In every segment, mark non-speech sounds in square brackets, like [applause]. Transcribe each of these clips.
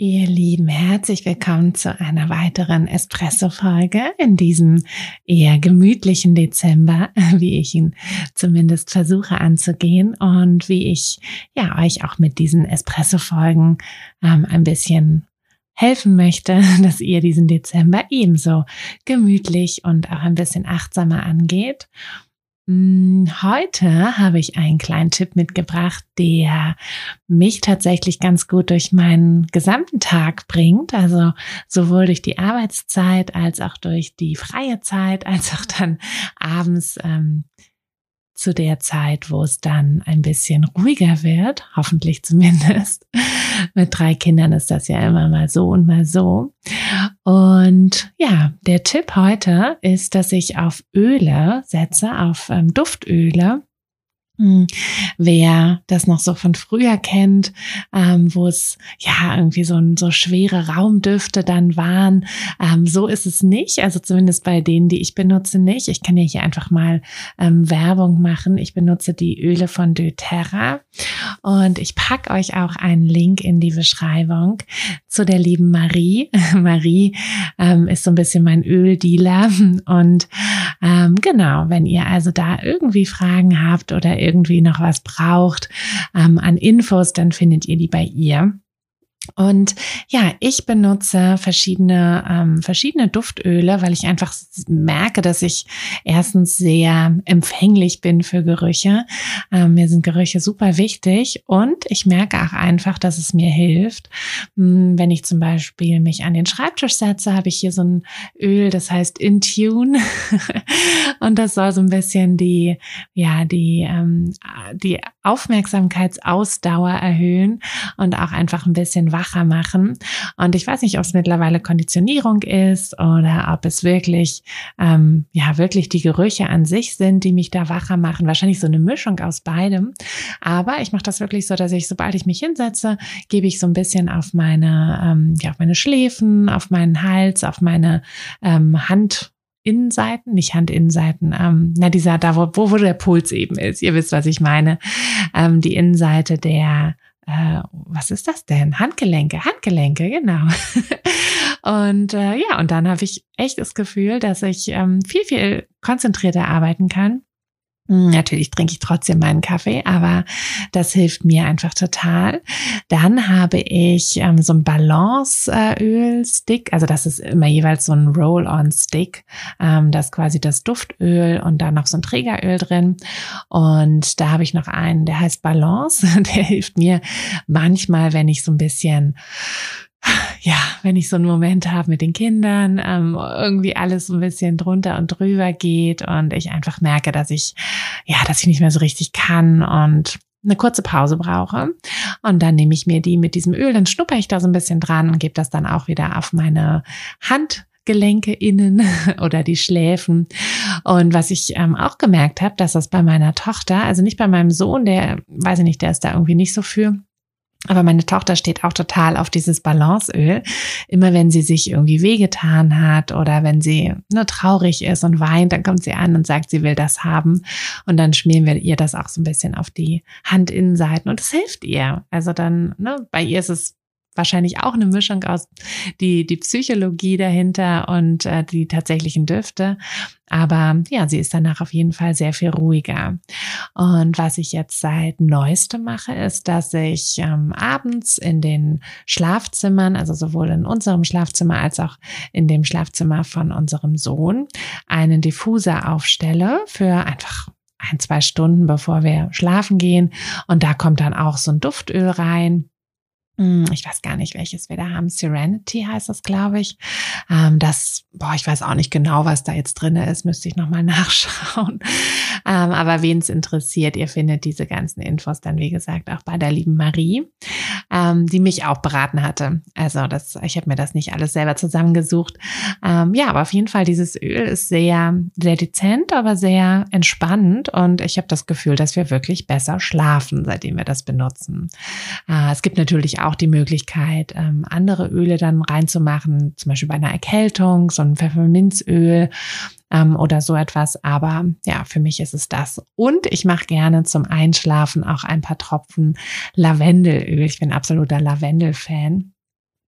Ihr Lieben, herzlich willkommen zu einer weiteren Espresso-Folge in diesem eher gemütlichen Dezember, [laughs] wie ich ihn zumindest versuche anzugehen und wie ich ja euch auch mit diesen Espresso-Folgen ähm, ein bisschen helfen möchte, [laughs] dass ihr diesen Dezember ebenso gemütlich und auch ein bisschen achtsamer angeht heute habe ich einen kleinen Tipp mitgebracht, der mich tatsächlich ganz gut durch meinen gesamten Tag bringt. Also sowohl durch die Arbeitszeit als auch durch die freie Zeit, [laughs] als auch dann abends ähm, zu der Zeit, wo es dann ein bisschen ruhiger wird, hoffentlich zumindest. Mit drei Kindern ist das ja immer mal so und mal so. Und ja, der Tipp heute ist, dass ich auf Öle setze, auf ähm, Duftöle wer das noch so von früher kennt, ähm, wo es ja irgendwie so, so schwere Raumdüfte dann waren, ähm, so ist es nicht. Also zumindest bei denen, die ich benutze, nicht. Ich kann ja hier einfach mal ähm, Werbung machen. Ich benutze die Öle von doTERRA und ich pack euch auch einen Link in die Beschreibung zu der lieben Marie. [laughs] Marie ähm, ist so ein bisschen mein Öldealer und ähm, genau, wenn ihr also da irgendwie Fragen habt oder irgendwie noch was braucht ähm, an Infos, dann findet ihr die bei ihr. Und ja, ich benutze verschiedene, ähm, verschiedene Duftöle, weil ich einfach merke, dass ich erstens sehr empfänglich bin für Gerüche. Ähm, mir sind Gerüche super wichtig und ich merke auch einfach, dass es mir hilft. Hm, wenn ich zum Beispiel mich an den Schreibtisch setze, habe ich hier so ein Öl, das heißt Intune. [laughs] und das soll so ein bisschen die, ja, die, ähm, die Aufmerksamkeitsausdauer erhöhen und auch einfach ein bisschen wacher machen. Und ich weiß nicht, ob es mittlerweile Konditionierung ist oder ob es wirklich, ähm, ja, wirklich die Gerüche an sich sind, die mich da wacher machen. Wahrscheinlich so eine Mischung aus beidem. Aber ich mache das wirklich so, dass ich, sobald ich mich hinsetze, gebe ich so ein bisschen auf meine, ähm, ja, auf meine Schläfen, auf meinen Hals, auf meine ähm, Hand Innenseiten, nicht Handinnenseiten, ähm, na dieser, da wo, wo der Puls eben ist, ihr wisst, was ich meine, ähm, die Innenseite der, äh, was ist das denn? Handgelenke, Handgelenke, genau. [laughs] und äh, ja, und dann habe ich echt das Gefühl, dass ich ähm, viel, viel konzentrierter arbeiten kann natürlich trinke ich trotzdem meinen Kaffee, aber das hilft mir einfach total. Dann habe ich ähm, so ein Balanceöl-Stick, also das ist immer jeweils so ein Roll-on-Stick, ähm, das ist quasi das Duftöl und dann noch so ein Trägeröl drin. Und da habe ich noch einen, der heißt Balance, [laughs] der hilft mir manchmal, wenn ich so ein bisschen ja, wenn ich so einen Moment habe mit den Kindern, ähm, irgendwie alles so ein bisschen drunter und drüber geht und ich einfach merke, dass ich, ja, dass ich nicht mehr so richtig kann und eine kurze Pause brauche. Und dann nehme ich mir die mit diesem Öl, dann schnupper ich da so ein bisschen dran und gebe das dann auch wieder auf meine Handgelenke innen [laughs] oder die Schläfen. Und was ich ähm, auch gemerkt habe, dass das bei meiner Tochter, also nicht bei meinem Sohn, der, weiß ich nicht, der ist da irgendwie nicht so für, aber meine Tochter steht auch total auf dieses Balanceöl. Immer wenn sie sich irgendwie wehgetan hat oder wenn sie nur traurig ist und weint, dann kommt sie an und sagt, sie will das haben. Und dann schmieren wir ihr das auch so ein bisschen auf die Handinnenseiten und es hilft ihr. Also dann, ne, bei ihr ist es wahrscheinlich auch eine Mischung aus die, die Psychologie dahinter und äh, die tatsächlichen Düfte. Aber ja, sie ist danach auf jeden Fall sehr viel ruhiger. Und was ich jetzt seit neuestem mache, ist, dass ich ähm, abends in den Schlafzimmern, also sowohl in unserem Schlafzimmer als auch in dem Schlafzimmer von unserem Sohn, einen Diffuser aufstelle für einfach ein, zwei Stunden, bevor wir schlafen gehen. Und da kommt dann auch so ein Duftöl rein. Hm, ich weiß gar nicht, welches wir da haben. Serenity heißt das, glaube ich. Ähm, das, boah, ich weiß auch nicht genau, was da jetzt drin ist, müsste ich nochmal [laughs] nachschauen. Ähm, aber wen es interessiert, ihr findet diese ganzen Infos dann, wie gesagt, auch bei der lieben Marie, ähm, die mich auch beraten hatte. Also das, ich habe mir das nicht alles selber zusammengesucht. ja, aber auf jeden Fall, dieses Öl ist sehr, sehr dezent, aber sehr entspannend und ich habe das Gefühl, dass wir wirklich besser schlafen, seitdem wir das benutzen. Äh, es gibt natürlich auch auch die Möglichkeit, ähm, andere Öle dann reinzumachen, zum Beispiel bei einer Erkältung, so ein Pfefferminzöl ähm, oder so etwas. Aber ja, für mich ist es das. Und ich mache gerne zum Einschlafen auch ein paar Tropfen Lavendelöl. Ich bin absoluter Lavendel-Fan.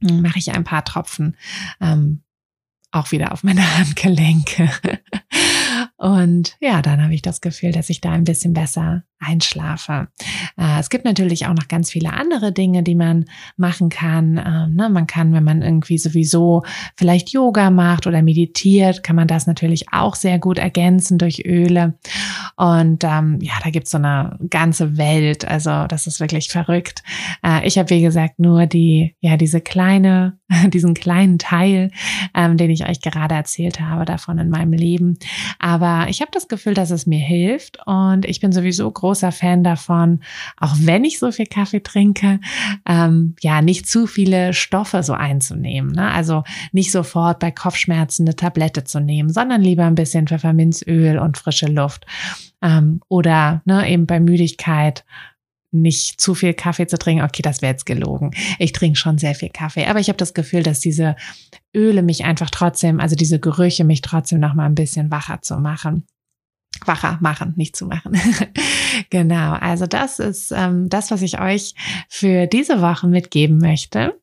Mache ich ein paar Tropfen ähm, auch wieder auf meine [laughs] Handgelenke. Und ja, dann habe ich das Gefühl, dass ich da ein bisschen besser einschlafe. Äh, es gibt natürlich auch noch ganz viele andere Dinge, die man machen kann. Ähm, ne, man kann, wenn man irgendwie sowieso vielleicht Yoga macht oder meditiert, kann man das natürlich auch sehr gut ergänzen durch Öle. Und ähm, ja, da gibt es so eine ganze Welt. Also das ist wirklich verrückt. Äh, ich habe, wie gesagt, nur die, ja, diese kleine, [laughs] diesen kleinen Teil, ähm, den ich euch gerade erzählt habe, davon in meinem Leben. Aber ich habe das Gefühl, dass es mir hilft und ich bin sowieso groß großer Fan davon, auch wenn ich so viel Kaffee trinke, ähm, ja, nicht zu viele Stoffe so einzunehmen. Ne? Also nicht sofort bei Kopfschmerzen eine Tablette zu nehmen, sondern lieber ein bisschen Pfefferminzöl und frische Luft. Ähm, oder ne, eben bei Müdigkeit nicht zu viel Kaffee zu trinken. Okay, das wäre jetzt gelogen. Ich trinke schon sehr viel Kaffee, aber ich habe das Gefühl, dass diese Öle mich einfach trotzdem, also diese Gerüche mich trotzdem noch mal ein bisschen wacher zu machen wacher machen, nicht zu machen. [laughs] genau, also das ist ähm, das, was ich euch für diese Woche mitgeben möchte.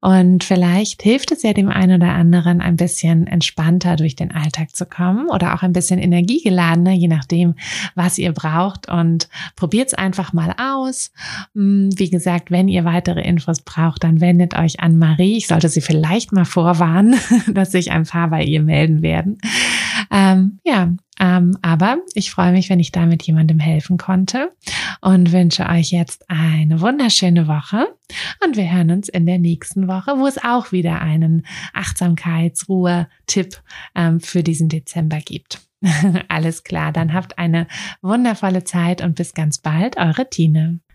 Und vielleicht hilft es ja dem einen oder anderen ein bisschen entspannter durch den Alltag zu kommen oder auch ein bisschen energiegeladener, je nachdem, was ihr braucht. Und probiert es einfach mal aus. Hm, wie gesagt, wenn ihr weitere Infos braucht, dann wendet euch an Marie. Ich sollte sie vielleicht mal vorwarnen, [laughs] dass sich ein paar bei ihr melden werden. Ähm, ja, ähm, aber ich freue mich, wenn ich damit jemandem helfen konnte und wünsche euch jetzt eine wunderschöne Woche. Und wir hören uns in der nächsten Woche, wo es auch wieder einen Achtsamkeitsruhe-Tipp ähm, für diesen Dezember gibt. [laughs] Alles klar, dann habt eine wundervolle Zeit und bis ganz bald, eure Tine.